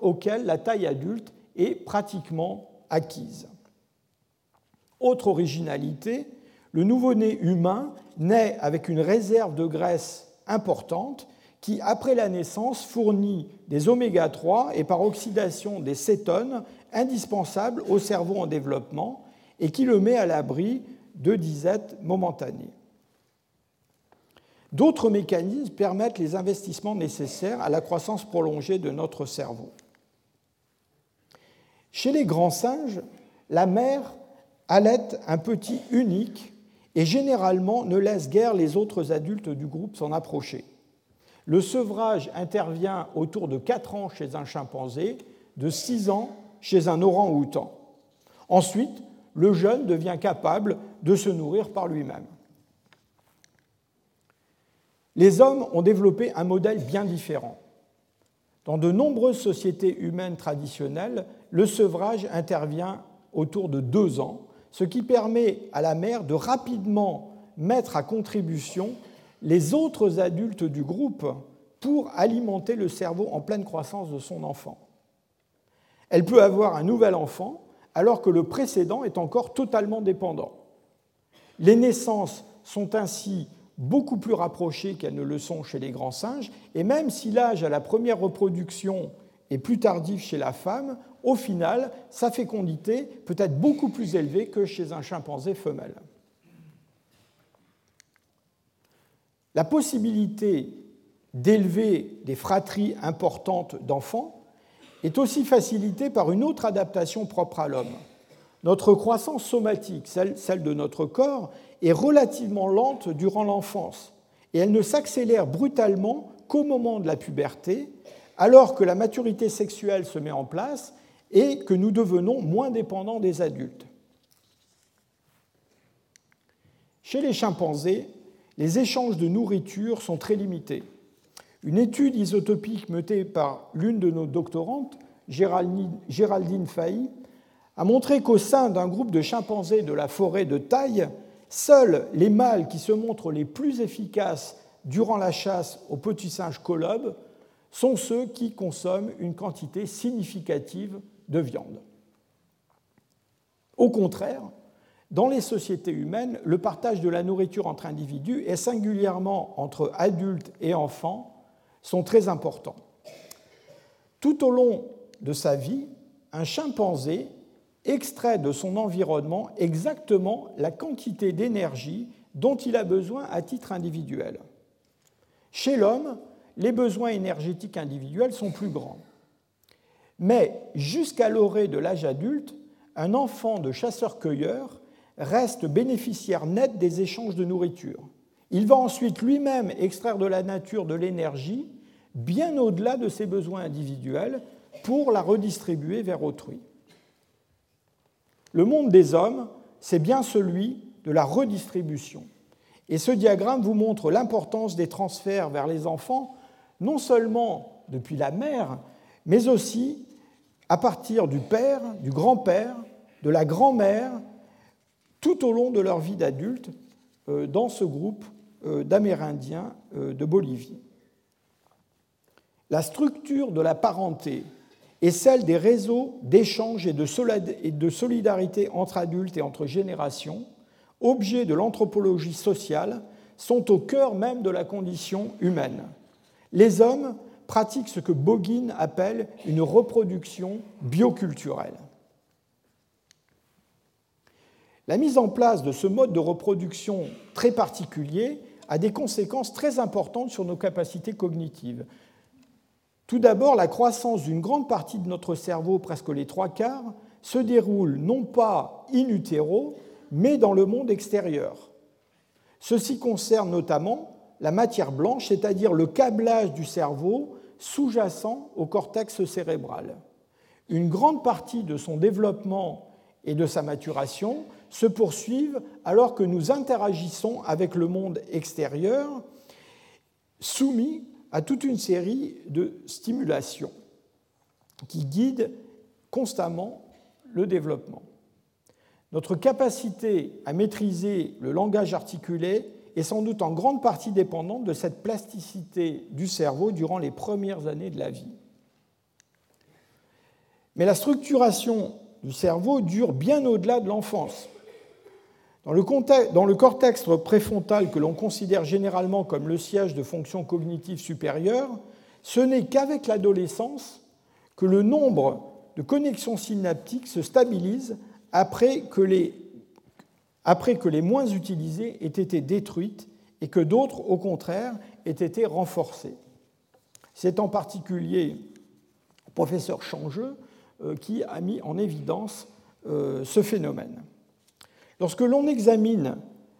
auquel la taille adulte est pratiquement acquise. Autre originalité, le nouveau-né humain naît avec une réserve de graisse importante qui, après la naissance, fournit des oméga 3 et par oxydation des cétones indispensables au cerveau en développement et qui le met à l'abri de disettes momentanées. D'autres mécanismes permettent les investissements nécessaires à la croissance prolongée de notre cerveau. Chez les grands singes, la mère allait un petit unique et généralement ne laisse guère les autres adultes du groupe s'en approcher. Le sevrage intervient autour de 4 ans chez un chimpanzé, de 6 ans chez un orang-outan. Ensuite, le jeune devient capable de se nourrir par lui-même. Les hommes ont développé un modèle bien différent. Dans de nombreuses sociétés humaines traditionnelles, le sevrage intervient autour de deux ans, ce qui permet à la mère de rapidement mettre à contribution les autres adultes du groupe pour alimenter le cerveau en pleine croissance de son enfant. Elle peut avoir un nouvel enfant alors que le précédent est encore totalement dépendant. Les naissances sont ainsi beaucoup plus rapprochées qu'elles ne le sont chez les grands singes, et même si l'âge à la première reproduction est plus tardif chez la femme, au final, sa fécondité peut être beaucoup plus élevée que chez un chimpanzé femelle. La possibilité d'élever des fratries importantes d'enfants est aussi facilitée par une autre adaptation propre à l'homme. Notre croissance somatique, celle, de notre corps, est relativement lente durant l'enfance et elle ne s'accélère brutalement qu'au moment de la puberté, alors que la maturité sexuelle se met en place et que nous devenons moins dépendants des adultes. Chez les chimpanzés, les échanges de nourriture sont très limités. Une étude isotopique menée par l'une de nos doctorantes, Géraldine Fahy, a montré qu'au sein d'un groupe de chimpanzés de la forêt de taille, seuls les mâles qui se montrent les plus efficaces durant la chasse aux petits singes colobes sont ceux qui consomment une quantité significative de viande. Au contraire, dans les sociétés humaines, le partage de la nourriture entre individus, et singulièrement entre adultes et enfants, sont très importants. Tout au long de sa vie, un chimpanzé extrait de son environnement exactement la quantité d'énergie dont il a besoin à titre individuel. Chez l'homme, les besoins énergétiques individuels sont plus grands. Mais jusqu'à l'orée de l'âge adulte, un enfant de chasseur-cueilleur reste bénéficiaire net des échanges de nourriture. Il va ensuite lui-même extraire de la nature de l'énergie bien au-delà de ses besoins individuels pour la redistribuer vers autrui. Le monde des hommes, c'est bien celui de la redistribution. Et ce diagramme vous montre l'importance des transferts vers les enfants, non seulement depuis la mère, mais aussi à partir du père, du grand-père, de la grand-mère, tout au long de leur vie d'adulte euh, dans ce groupe euh, d'Amérindiens euh, de Bolivie. La structure de la parenté et celle des réseaux d'échange et de solidarité entre adultes et entre générations, objets de l'anthropologie sociale, sont au cœur même de la condition humaine. Les hommes pratiquent ce que Bogin appelle une reproduction bioculturelle. La mise en place de ce mode de reproduction très particulier a des conséquences très importantes sur nos capacités cognitives. Tout d'abord, la croissance d'une grande partie de notre cerveau, presque les trois quarts, se déroule non pas in utero, mais dans le monde extérieur. Ceci concerne notamment la matière blanche, c'est-à-dire le câblage du cerveau sous-jacent au cortex cérébral. Une grande partie de son développement et de sa maturation se poursuivent alors que nous interagissons avec le monde extérieur, soumis à toute une série de stimulations qui guident constamment le développement. Notre capacité à maîtriser le langage articulé est sans doute en grande partie dépendante de cette plasticité du cerveau durant les premières années de la vie. Mais la structuration du cerveau dure bien au-delà de l'enfance. Dans le, cortex préfrontal que l'on considère généralement comme le siège de fonctions cognitives supérieures, ce n'est qu'avec l'adolescence que le nombre de connexions synaptiques se stabilise après que les, après que les moins utilisées aient été détruites et que d'autres, au contraire, aient été renforcées. C'est en particulier le professeur Changeux euh, qui a mis en évidence euh, ce phénomène. Lorsque l'on examine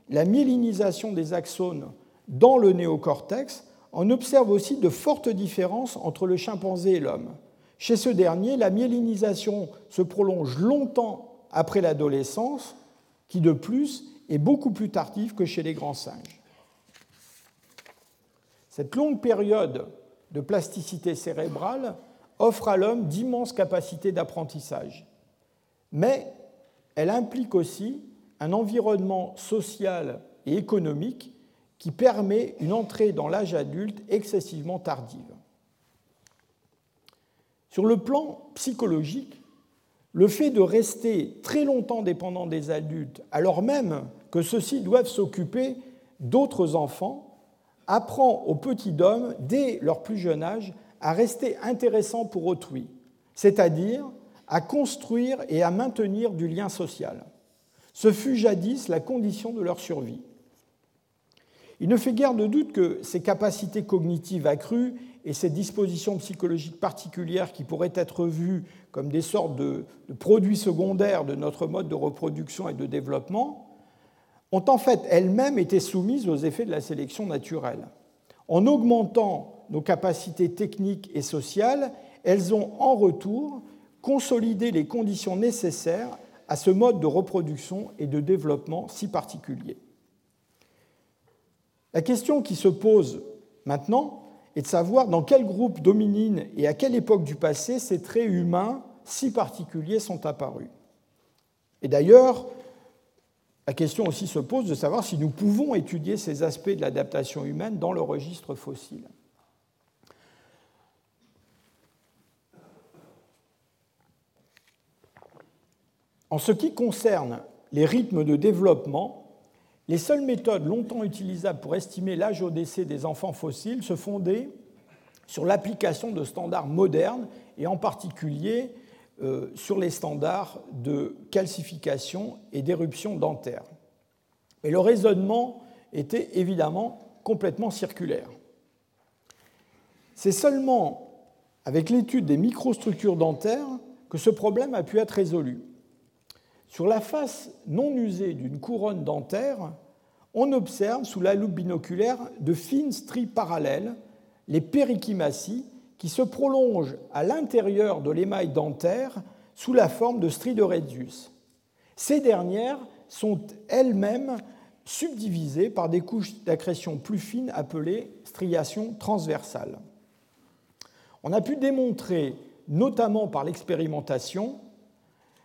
la myélinisation des axones dans le néocortex, on observe aussi de fortes différences entre le chimpanzé et l'homme. Chez ce dernier, la myélinisation se prolonge longtemps après l'adolescence, qui de plus est beaucoup plus tardive que chez les grands singes. Cette longue période de plasticité cérébrale offre à l'homme d'immenses capacités d'apprentissage, mais elle implique aussi un environnement social et économique qui permet une entrée dans l'âge adulte excessivement tardive. Sur le plan psychologique, le fait de rester très longtemps dépendant des adultes, alors même que ceux-ci doivent s'occuper d'autres enfants, apprend aux petits hommes, dès leur plus jeune âge, à rester intéressants pour autrui, c'est-à-dire à construire et à maintenir du lien social. Ce fut jadis la condition de leur survie. Il ne fait guère de doute que ces capacités cognitives accrues et ces dispositions psychologiques particulières qui pourraient être vues comme des sortes de, produits secondaires de notre mode de reproduction et de développement ont en fait elles-mêmes été soumises aux effets de la sélection naturelle. En augmentant nos capacités techniques et sociales, elles ont en retour consolidé les conditions nécessaires à ce mode de reproduction et de développement si particulier. La question qui se pose maintenant est de savoir dans quel groupe dominine et à quelle époque du passé ces traits humains si particuliers sont apparus. Et d'ailleurs, la question aussi se pose de savoir si nous pouvons étudier ces aspects de l'adaptation humaine dans le registre fossile. En ce qui concerne les rythmes de développement, les seules méthodes longtemps utilisables pour estimer l'âge au décès des enfants fossiles se fondaient sur l'application de standards modernes et en particulier euh, sur les standards de calcification et d'éruption dentaire. Mais le raisonnement était évidemment complètement circulaire. C'est seulement avec l'étude des microstructures dentaires que ce problème a pu être résolu. Sur la face non usée d'une couronne dentaire, on observe sous la loupe binoculaire de fines stries parallèles, les périchimaties, qui se prolongent à l'intérieur de l'émail dentaire sous la forme de stries de Redius. Ces dernières sont elles-mêmes subdivisées par des couches d'accrétion plus fines appelées striations transversales. On a pu démontrer, notamment par l'expérimentation,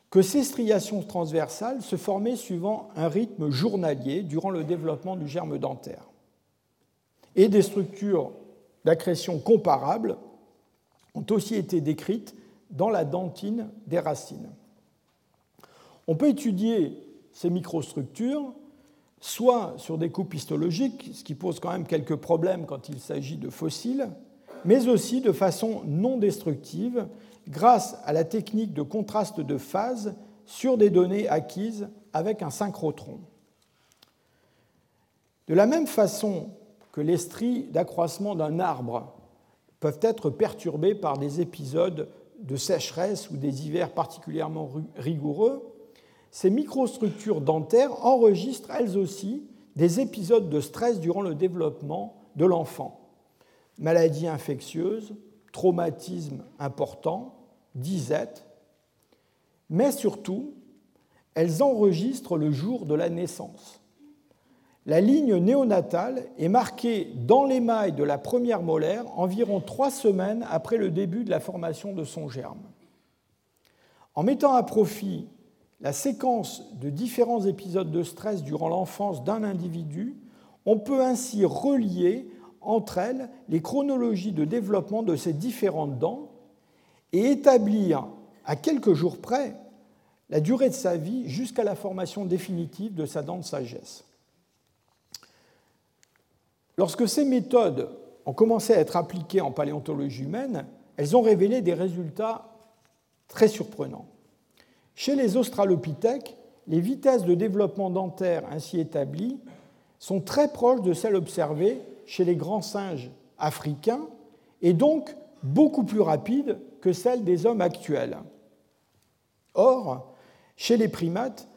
que ces striations transversales se formaient suivant un rythme journalier durant le développement du germe dentaire. Et des structures d'accrétion comparables ont aussi été décrites dans la dentine des racines. On peut étudier ces microstructures soit sur des coupes histologiques, ce qui pose quand même quelques problèmes quand il s'agit de fossiles, mais aussi de façon non destructive grâce à la technique de contraste de phase sur des données acquises avec un synchrotron. De la même façon que les stries d'accroissement d'un arbre peuvent être perturbées par des épisodes de sécheresse ou des hivers particulièrement rigoureux, ces microstructures dentaires enregistrent elles aussi des épisodes de stress durant le développement de l'enfant. Maladies infectieuses, traumatismes importants, disette, mais surtout, elles enregistrent le jour de la naissance. La ligne néonatale est marquée dans l'émail de la première molaire environ trois semaines après le début de la formation de son germe. En mettant à profit la séquence de différents épisodes de stress durant l'enfance d'un individu, on peut ainsi relier entre elles les chronologies de développement de ces différentes dents et établir à quelques jours près la durée de sa vie jusqu'à la formation définitive de sa dent de sagesse. Lorsque ces méthodes ont commencé à être appliquées en paléontologie humaine, elles ont révélé des résultats très surprenants. Chez les australopithèques, les vitesses de développement dentaire ainsi établies sont très proches de celles observées chez les grands singes africains et donc beaucoup plus rapides que celle des hommes actuels. Or, chez les primates,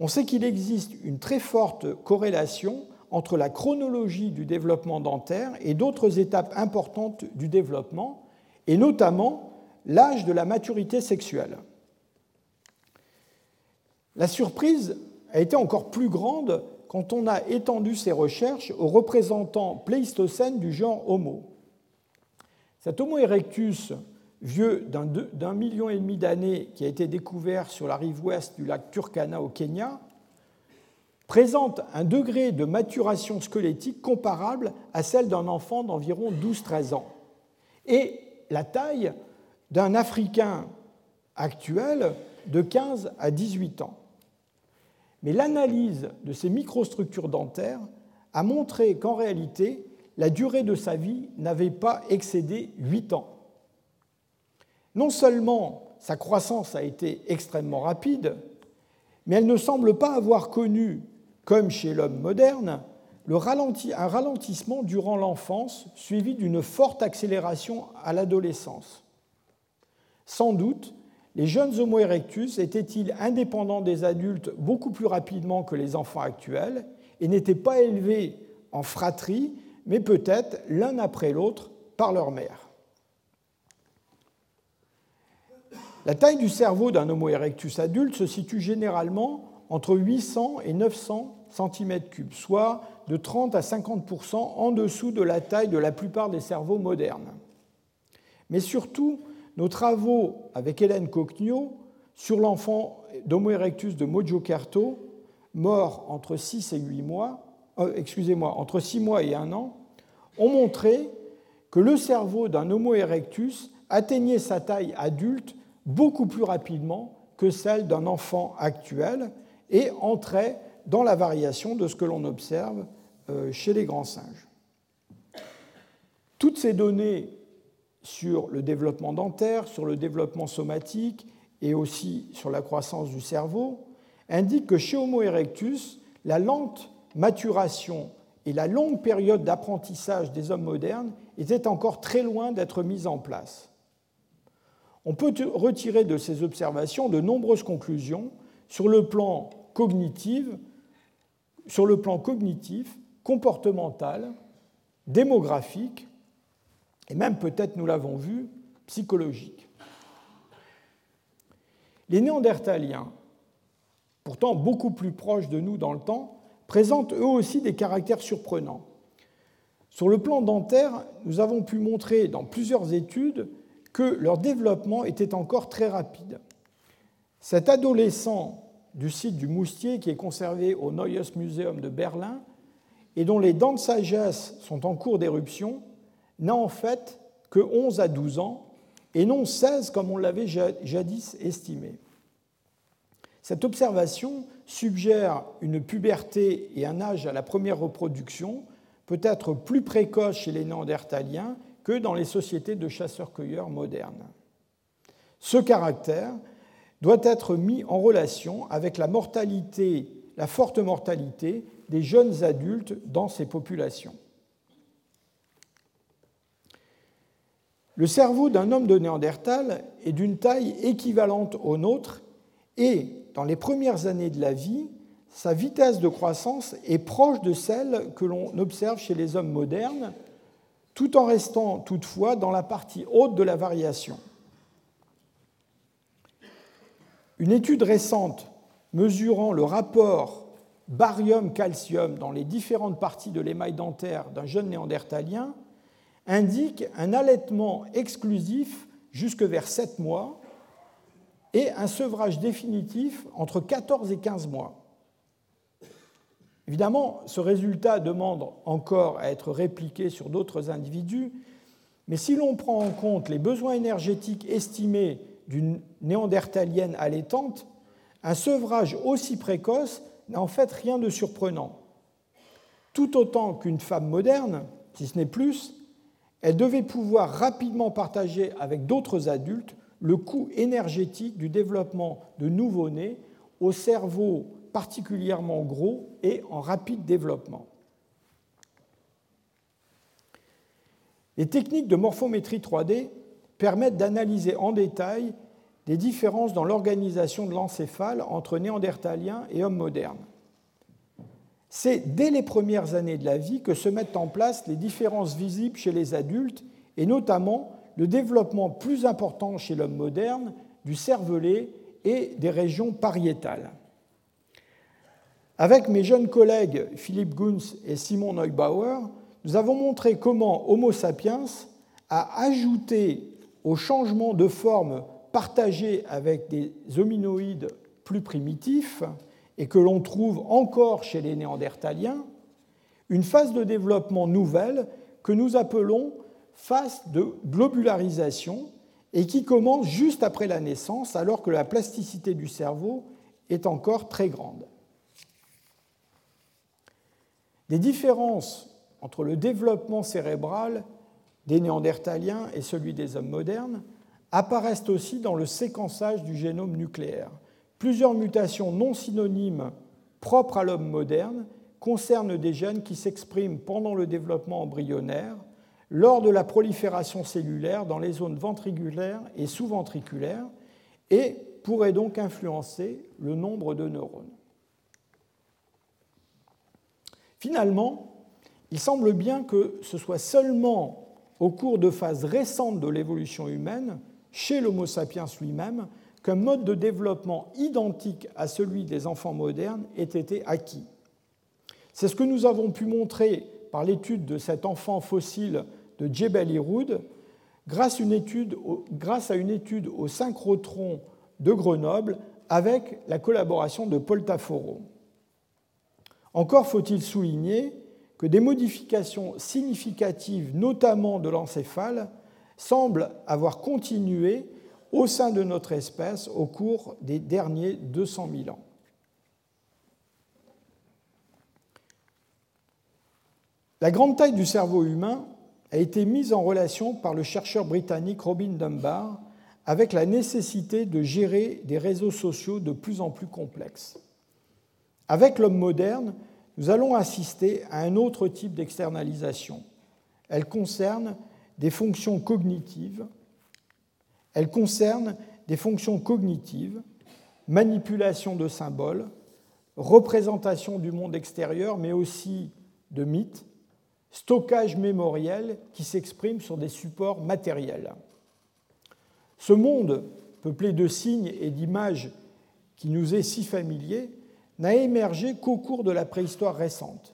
on sait qu'il existe une très forte corrélation entre la chronologie du développement dentaire et d'autres étapes importantes du développement, et notamment l'âge de la maturité sexuelle. La surprise a été encore plus grande quand on a étendu ces recherches aux représentants pléistocènes du genre Homo. Cet Homo erectus vieux d'un million et demi d'années qui a été découvert sur la rive ouest du lac Turkana au Kenya, présente un degré de maturation squelettique comparable à celle d'un enfant d'environ 12-13 ans. Et la taille d'un Africain actuel de 15 à 18 ans. Mais l'analyse de ces microstructures dentaires a montré qu'en réalité, la durée de sa vie n'avait pas excédé 8 ans. Non seulement sa croissance a été extrêmement rapide, mais elle ne semble pas avoir connu, comme chez l'homme moderne, un ralentissement durant l'enfance suivi d'une forte accélération à l'adolescence. Sans doute, les jeunes Homo erectus étaient-ils indépendants des adultes beaucoup plus rapidement que les enfants actuels et n'étaient pas élevés en fratrie, mais peut-être l'un après l'autre par leur mère? La taille du cerveau d'un Homo erectus adulte se situe généralement entre 800 et 900 cm3, soit de 30 à 50% en dessous de la taille de la plupart des cerveaux modernes. Mais surtout, nos travaux avec Hélène Cocgnot sur l'enfant d'Homo erectus de Mojokerto, mort entre 6 et 8 mois, euh, excusez-moi, entre 6 mois et 1 an, ont montré que le cerveau d'un Homo erectus atteignait sa taille adulte beaucoup plus rapidement que celle d'un enfant actuel et entrait dans la variation de ce que l'on observe euh, chez les grands singes. Toutes ces données sur le développement dentaire, sur le développement somatique et aussi sur la croissance du cerveau indiquent que chez Homo erectus, la lente maturation et la longue période d'apprentissage des hommes modernes étaient encore très loin d'être mises en place. On peut retirer de ces observations de nombreuses conclusions sur le plan cognitif, sur le plan cognitif comportemental, démographique et même peut-être, nous l'avons vu, psychologique. Les Néandertaliens, pourtant beaucoup plus proches de nous dans le temps, présentent eux aussi des caractères surprenants. Sur le plan dentaire, nous avons pu montrer dans plusieurs études que leur développement était encore très rapide. Cet adolescent du site du Moustier, qui est conservé au Neues Museum de Berlin, et dont les dents de sagesse sont en cours d'éruption, n'a en fait que 11 à 12 ans, et non 16 comme on l'avait jadis estimé. Cette observation suggère une puberté et un âge à la première reproduction peut-être plus précoce chez les néandertaliens que dans les sociétés de chasseurs-cueilleurs modernes. Ce caractère doit être mis en relation avec la mortalité, la forte mortalité des jeunes adultes dans ces populations. Le cerveau d'un homme de Néandertal est d'une taille équivalente au nôtre et, dans les premières années de la vie, sa vitesse de croissance est proche de celle que l'on observe chez les hommes modernes, tout en restant toutefois dans la partie haute de la variation. Une étude récente mesurant le rapport barium-calcium dans les différentes parties de l'émail dentaire d'un jeune néandertalien indique un allaitement exclusif jusque vers 7 mois et un sevrage définitif entre 14 et 15 mois. Évidemment, ce résultat demande encore à être répliqué sur d'autres individus, mais si l'on prend en compte les besoins énergétiques estimés d'une néandertalienne allaitante, un sevrage aussi précoce n'a en fait rien de surprenant. Tout autant qu'une femme moderne, si ce n'est plus, elle devait pouvoir rapidement partager avec d'autres adultes le coût énergétique du développement de nouveau-nés au cerveau particulièrement gros et en rapide développement. Les techniques de morphométrie 3D permettent d'analyser en détail des différences dans l'organisation de l'encéphale entre néandertaliens et hommes modernes. C'est dès les premières années de la vie que se mettent en place les différences visibles chez les adultes et notamment le développement plus important chez l'homme moderne du cervelet et des régions pariétales. Avec mes jeunes collègues Philippe Gunz et Simon Neubauer, nous avons montré comment Homo sapiens a ajouté au changement de forme partagé avec des hominoïdes plus primitifs et que l'on trouve encore chez les Néandertaliens, une phase de développement nouvelle que nous appelons phase de globularisation et qui commence juste après la naissance alors que la plasticité du cerveau est encore très grande. Des différences entre le développement cérébral des néandertaliens et celui des hommes modernes apparaissent aussi dans le séquençage du génome nucléaire. Plusieurs mutations non synonymes propres à l'homme moderne concernent des gènes qui s'expriment pendant le développement embryonnaire, lors de la prolifération cellulaire dans les zones ventriculaires et sous-ventriculaires, et pourraient donc influencer le nombre de neurones. Finalement, il semble bien que ce soit seulement au cours de phases récentes de l'évolution humaine, chez l'Homo sapiens lui-même, qu'un mode de développement identique à celui des enfants modernes ait été acquis. C'est ce que nous avons pu montrer par l'étude de cet enfant fossile de Jebel Iroud, grâce, grâce, à une étude au synchrotron de Grenoble avec la collaboration de Paul Taforo. Encore faut-il souligner que des modifications significatives, notamment de l'encéphale, semblent avoir continué au sein de notre espèce au cours des derniers 200 000 ans. La grande taille du cerveau humain a été mise en relation par le chercheur britannique Robin Dunbar avec la nécessité de gérer des réseaux sociaux de plus en plus complexes. Avec l'homme moderne, nous allons assister à un autre type d'externalisation. Elle concerne des fonctions cognitives. Elle concerne des fonctions cognitives, manipulation de symboles, représentation du monde extérieur, mais aussi de mythes, stockage mémoriel qui s'exprime sur des supports matériels. Ce monde, peuplé de signes et d'images qui nous est si familier, n'a émergé qu'au cours de la préhistoire récente.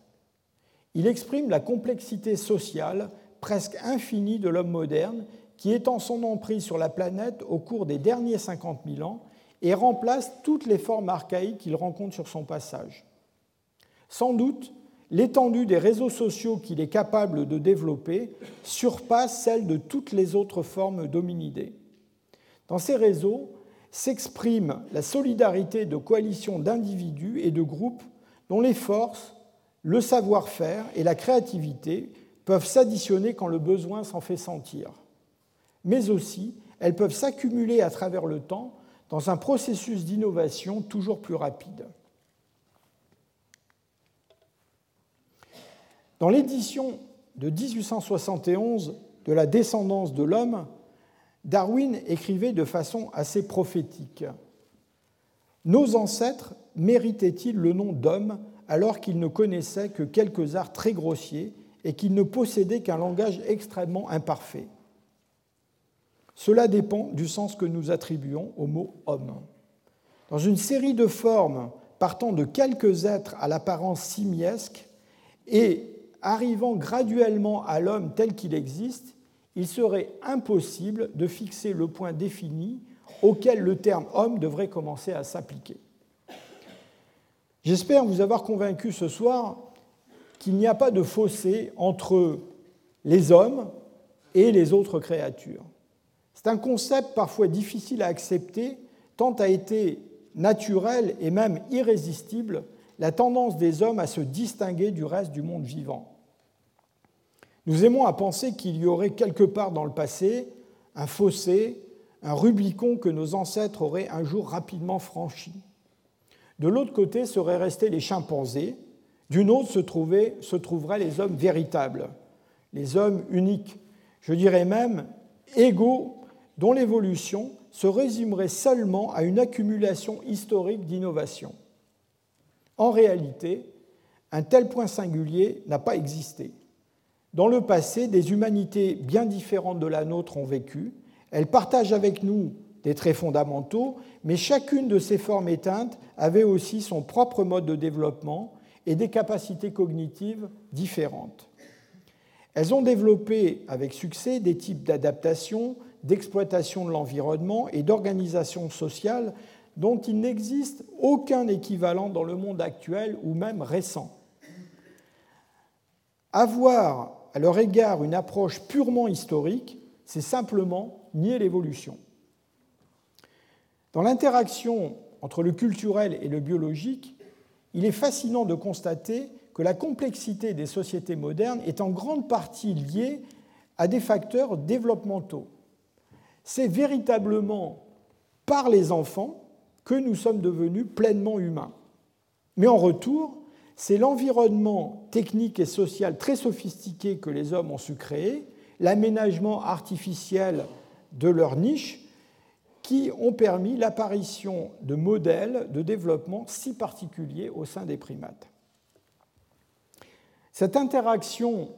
Il exprime la complexité sociale presque infinie de l'homme moderne qui étend son emprise sur la planète au cours des derniers 50 000 ans et remplace toutes les formes archaïques qu'il rencontre sur son passage. Sans doute, l'étendue des réseaux sociaux qu'il est capable de développer surpasse celle de toutes les autres formes d'hominidés. Dans ces réseaux, s'exprime la solidarité de coalitions d'individus et de groupes dont les forces, le savoir-faire et la créativité peuvent s'additionner quand le besoin s'en fait sentir. Mais aussi, elles peuvent s'accumuler à travers le temps dans un processus d'innovation toujours plus rapide. Dans l'édition de 1871 de La descendance de l'homme, Darwin écrivait de façon assez prophétique. Nos ancêtres méritaient-ils le nom d'homme alors qu'ils ne connaissaient que quelques arts très grossiers et qu'ils ne possédaient qu'un langage extrêmement imparfait? Cela dépend du sens que nous attribuons au mot homme. Dans une série de formes partant de quelques êtres à l'apparence simiesque et arrivant graduellement à l'homme tel qu'il existe, il serait impossible de fixer le point défini auquel le terme homme devrait commencer à s'appliquer. J'espère vous avoir convaincu ce soir qu'il n'y a pas de fossé entre les hommes et les autres créatures. C'est un concept parfois difficile à accepter, tant a été naturel et même irrésistible la tendance des hommes à se distinguer du reste du monde vivant. Nous aimons à penser qu'il y aurait quelque part dans le passé un fossé, un Rubicon que nos ancêtres auraient un jour rapidement franchi. De l'autre côté seraient restés les chimpanzés, d'une autre se, se trouveraient les hommes véritables, les hommes uniques, je dirais même égaux, dont l'évolution se résumerait seulement à une accumulation historique d'innovations. En réalité, un tel point singulier n'a pas existé. Dans le passé, des humanités bien différentes de la nôtre ont vécu. Elles partagent avec nous des traits fondamentaux, mais chacune de ces formes éteintes avait aussi son propre mode de développement et des capacités cognitives différentes. Elles ont développé avec succès des types d'adaptation, d'exploitation de l'environnement et d'organisation sociale dont il n'existe aucun équivalent dans le monde actuel ou même récent. Avoir à leur égard une approche purement historique, c'est simplement nier l'évolution. Dans l'interaction entre le culturel et le biologique, il est fascinant de constater que la complexité des sociétés modernes est en grande partie liée à des facteurs développementaux. C'est véritablement par les enfants que nous sommes devenus pleinement humains. Mais en retour, c'est l'environnement technique et social très sophistiqué que les hommes ont su créer, l'aménagement artificiel de leur niche, qui ont permis l'apparition de modèles de développement si particuliers au sein des primates. Cette interaction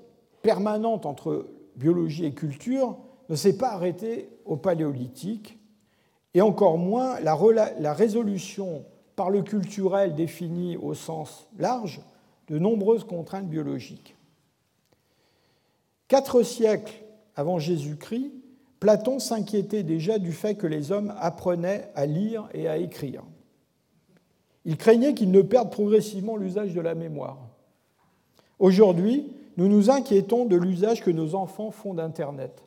permanente entre biologie et culture ne s'est pas arrêtée au paléolithique, et encore moins la, résolution par le culturel défini au sens large de nombreuses contraintes biologiques. Quatre siècles avant Jésus-Christ, Platon s'inquiétait déjà du fait que les hommes apprenaient à lire et à écrire. Il craignait qu'ils ne perdent progressivement l'usage de la mémoire. Aujourd'hui, nous nous inquiétons de l'usage que nos enfants font d'Internet.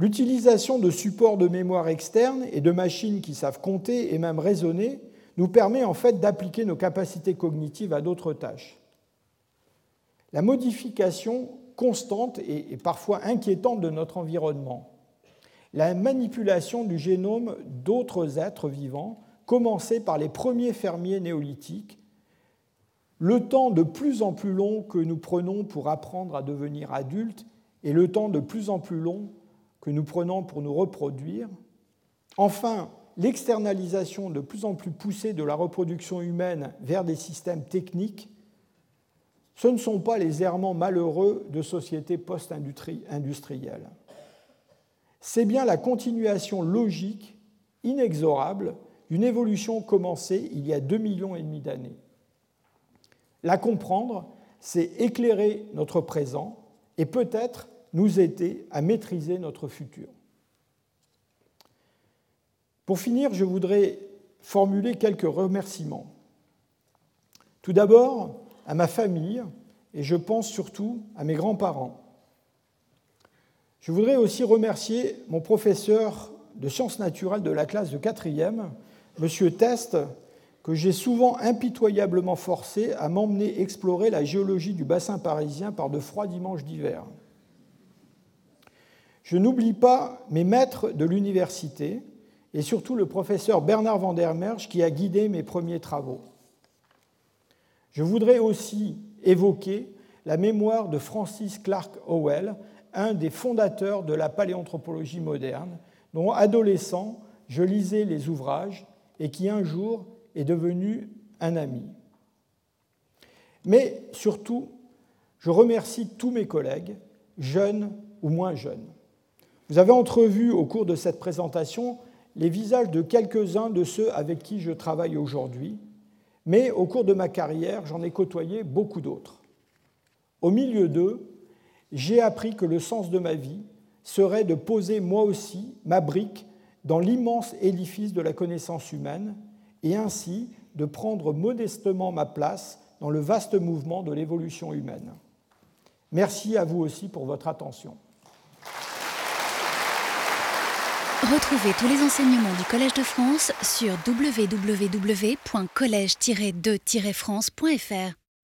L'utilisation de supports de mémoire externes et de machines qui savent compter et même raisonner nous permet en fait d'appliquer nos capacités cognitives à d'autres tâches. La modification constante et parfois inquiétante de notre environnement, la manipulation du génome d'autres êtres vivants, commencé par les premiers fermiers néolithiques, le temps de plus en plus long que nous prenons pour apprendre à devenir adultes et le temps de plus en plus long que nous prenons pour nous reproduire, enfin l'externalisation de plus en plus poussée de la reproduction humaine vers des systèmes techniques, ce ne sont pas les errements malheureux de sociétés post-industrielles. C'est bien la continuation logique, inexorable, d'une évolution commencée il y a deux millions et demi d'années. La comprendre, c'est éclairer notre présent et peut-être nous aider à maîtriser notre futur. Pour finir, je voudrais formuler quelques remerciements. Tout d'abord, à ma famille, et je pense surtout à mes grands-parents. Je voudrais aussi remercier mon professeur de sciences naturelles de la classe de quatrième, M. Test, que j'ai souvent impitoyablement forcé à m'emmener explorer la géologie du bassin parisien par de froids dimanches d'hiver. Je n'oublie pas mes maîtres de l'université, et surtout le professeur Bernard van der Merch qui a guidé mes premiers travaux. Je voudrais aussi évoquer la mémoire de Francis Clark Howell, un des fondateurs de la paléanthropologie moderne, dont adolescent je lisais les ouvrages et qui un jour est devenu un ami. Mais surtout, je remercie tous mes collègues, jeunes ou moins jeunes. Vous avez entrevu au cours de cette présentation les visages de quelques-uns de ceux avec qui je travaille aujourd'hui, mais au cours de ma carrière, j'en ai côtoyé beaucoup d'autres. Au milieu d'eux, j'ai appris que le sens de ma vie serait de poser moi aussi ma brique dans l'immense édifice de la connaissance humaine et ainsi de prendre modestement ma place dans le vaste mouvement de l'évolution humaine. Merci à vous aussi pour votre attention. Retrouvez tous les enseignements du Collège de France sur www.colège-2-france.fr.